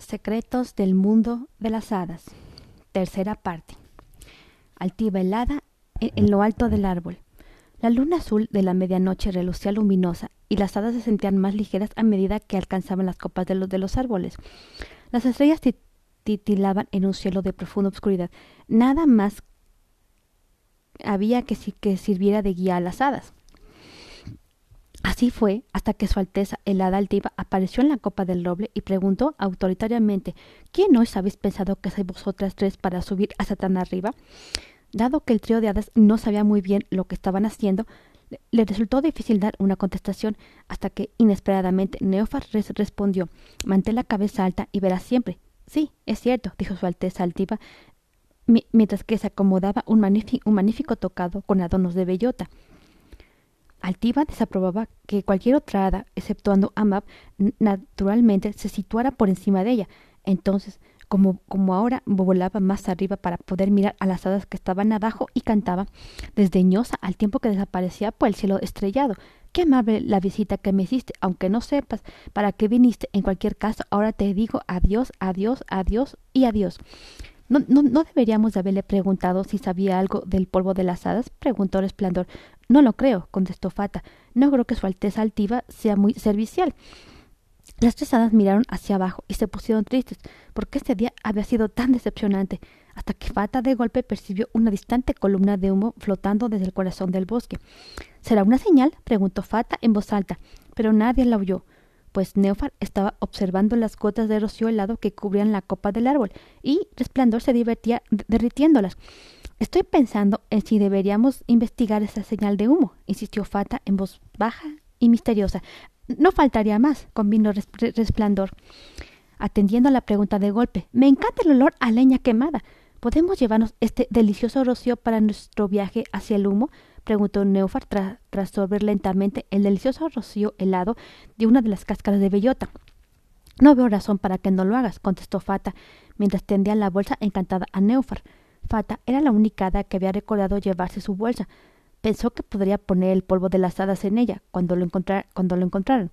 Secretos del mundo de las hadas. Tercera parte. Altiva helada en lo alto del árbol. La luna azul de la medianoche relucía luminosa y las hadas se sentían más ligeras a medida que alcanzaban las copas de los, de los árboles. Las estrellas titilaban en un cielo de profunda oscuridad. Nada más había que, que sirviera de guía a las hadas. Así fue hasta que Su Alteza, el hada altiva, apareció en la copa del roble y preguntó autoritariamente ¿Quién os habéis pensado que sois vosotras tres para subir a Satán arriba? Dado que el trío de hadas no sabía muy bien lo que estaban haciendo, le resultó difícil dar una contestación hasta que inesperadamente Neofar respondió Mantén la cabeza alta y verás siempre. Sí, es cierto, dijo Su Alteza altiva, mientras que se acomodaba un, un magnífico tocado con adornos de bellota. Altiva desaprobaba que cualquier otra hada, exceptuando a Mab, naturalmente se situara por encima de ella. Entonces, como, como ahora volaba más arriba para poder mirar a las hadas que estaban abajo y cantaba, desdeñosa al tiempo que desaparecía por el cielo estrellado. Qué amable la visita que me hiciste, aunque no sepas para qué viniste. En cualquier caso, ahora te digo adiós, adiós, adiós y adiós. ¿No, no, ¿No, deberíamos haberle preguntado si sabía algo del polvo de las hadas? preguntó Resplandor. No lo creo, contestó Fata. No creo que su Alteza Altiva sea muy servicial. Las tres hadas miraron hacia abajo y se pusieron tristes, porque este día había sido tan decepcionante, hasta que Fata de golpe percibió una distante columna de humo flotando desde el corazón del bosque. ¿Será una señal? preguntó Fata en voz alta, pero nadie la oyó, pues Neofar estaba observando las gotas de rocío helado que cubrían la copa del árbol, y Resplandor se divertía derritiéndolas. Estoy pensando en si deberíamos investigar esa señal de humo, insistió Fata en voz baja y misteriosa. No faltaría más, convino Resplandor, atendiendo a la pregunta de golpe. Me encanta el olor a leña quemada. ¿Podemos llevarnos este delicioso rocío para nuestro viaje hacia el humo? preguntó Neufar tras sorber lentamente el delicioso rocío helado de una de las cáscaras de bellota. No veo razón para que no lo hagas, contestó Fata, mientras tendía la bolsa encantada a Neufar. Fata era la única hada que había recordado llevarse su bolsa. Pensó que podría poner el polvo de las hadas en ella cuando lo, cuando lo encontraran.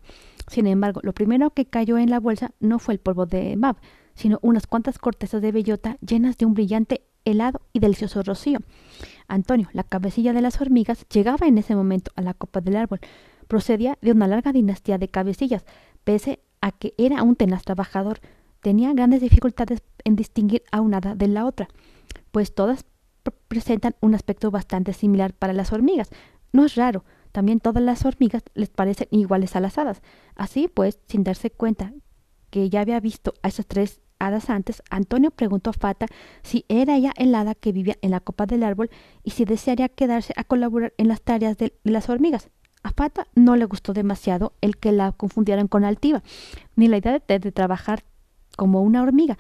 Sin embargo, lo primero que cayó en la bolsa no fue el polvo de Mab, sino unas cuantas cortezas de bellota llenas de un brillante helado y delicioso rocío. Antonio, la cabecilla de las hormigas, llegaba en ese momento a la copa del árbol. Procedía de una larga dinastía de cabecillas, pese a que era un tenaz trabajador. Tenía grandes dificultades en distinguir a una de la otra pues todas presentan un aspecto bastante similar para las hormigas. No es raro, también todas las hormigas les parecen iguales a las hadas. Así pues, sin darse cuenta que ya había visto a esas tres hadas antes, Antonio preguntó a Fata si era ella el hada que vivía en la copa del árbol y si desearía quedarse a colaborar en las tareas de las hormigas. A Fata no le gustó demasiado el que la confundieran con Altiva, ni la idea de trabajar como una hormiga,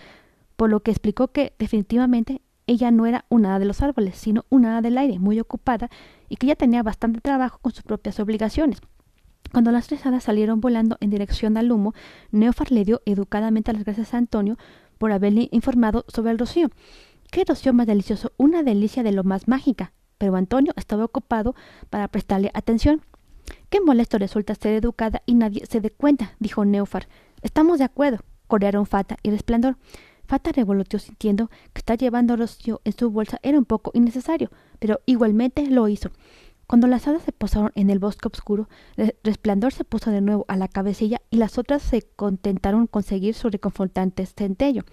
por lo que explicó que definitivamente ella no era una hada de los árboles, sino una hada del aire, muy ocupada y que ya tenía bastante trabajo con sus propias obligaciones. Cuando las tres hadas salieron volando en dirección al humo, Neofar le dio educadamente las gracias a Antonio por haberle informado sobre el rocío. ¡Qué rocío más delicioso! Una delicia de lo más mágica. Pero Antonio estaba ocupado para prestarle atención. Qué molesto resulta ser educada y nadie se dé cuenta, dijo Neofar. Estamos de acuerdo, corearon Fata y Resplandor. Fata revoloteó sintiendo que estar llevando rocío en su bolsa era un poco innecesario, pero igualmente lo hizo. Cuando las hadas se posaron en el bosque oscuro, Resplandor se puso de nuevo a la cabecilla y las otras se contentaron con seguir su reconfortante centello.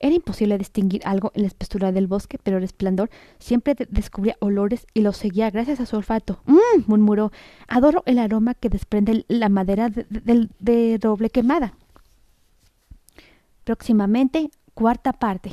Era imposible distinguir algo en la espesura del bosque, pero Resplandor siempre descubría olores y los seguía gracias a su olfato. ¡Mmm! murmuró. Adoro el aroma que desprende la madera de, roble quemada. Próximamente, cuarta parte.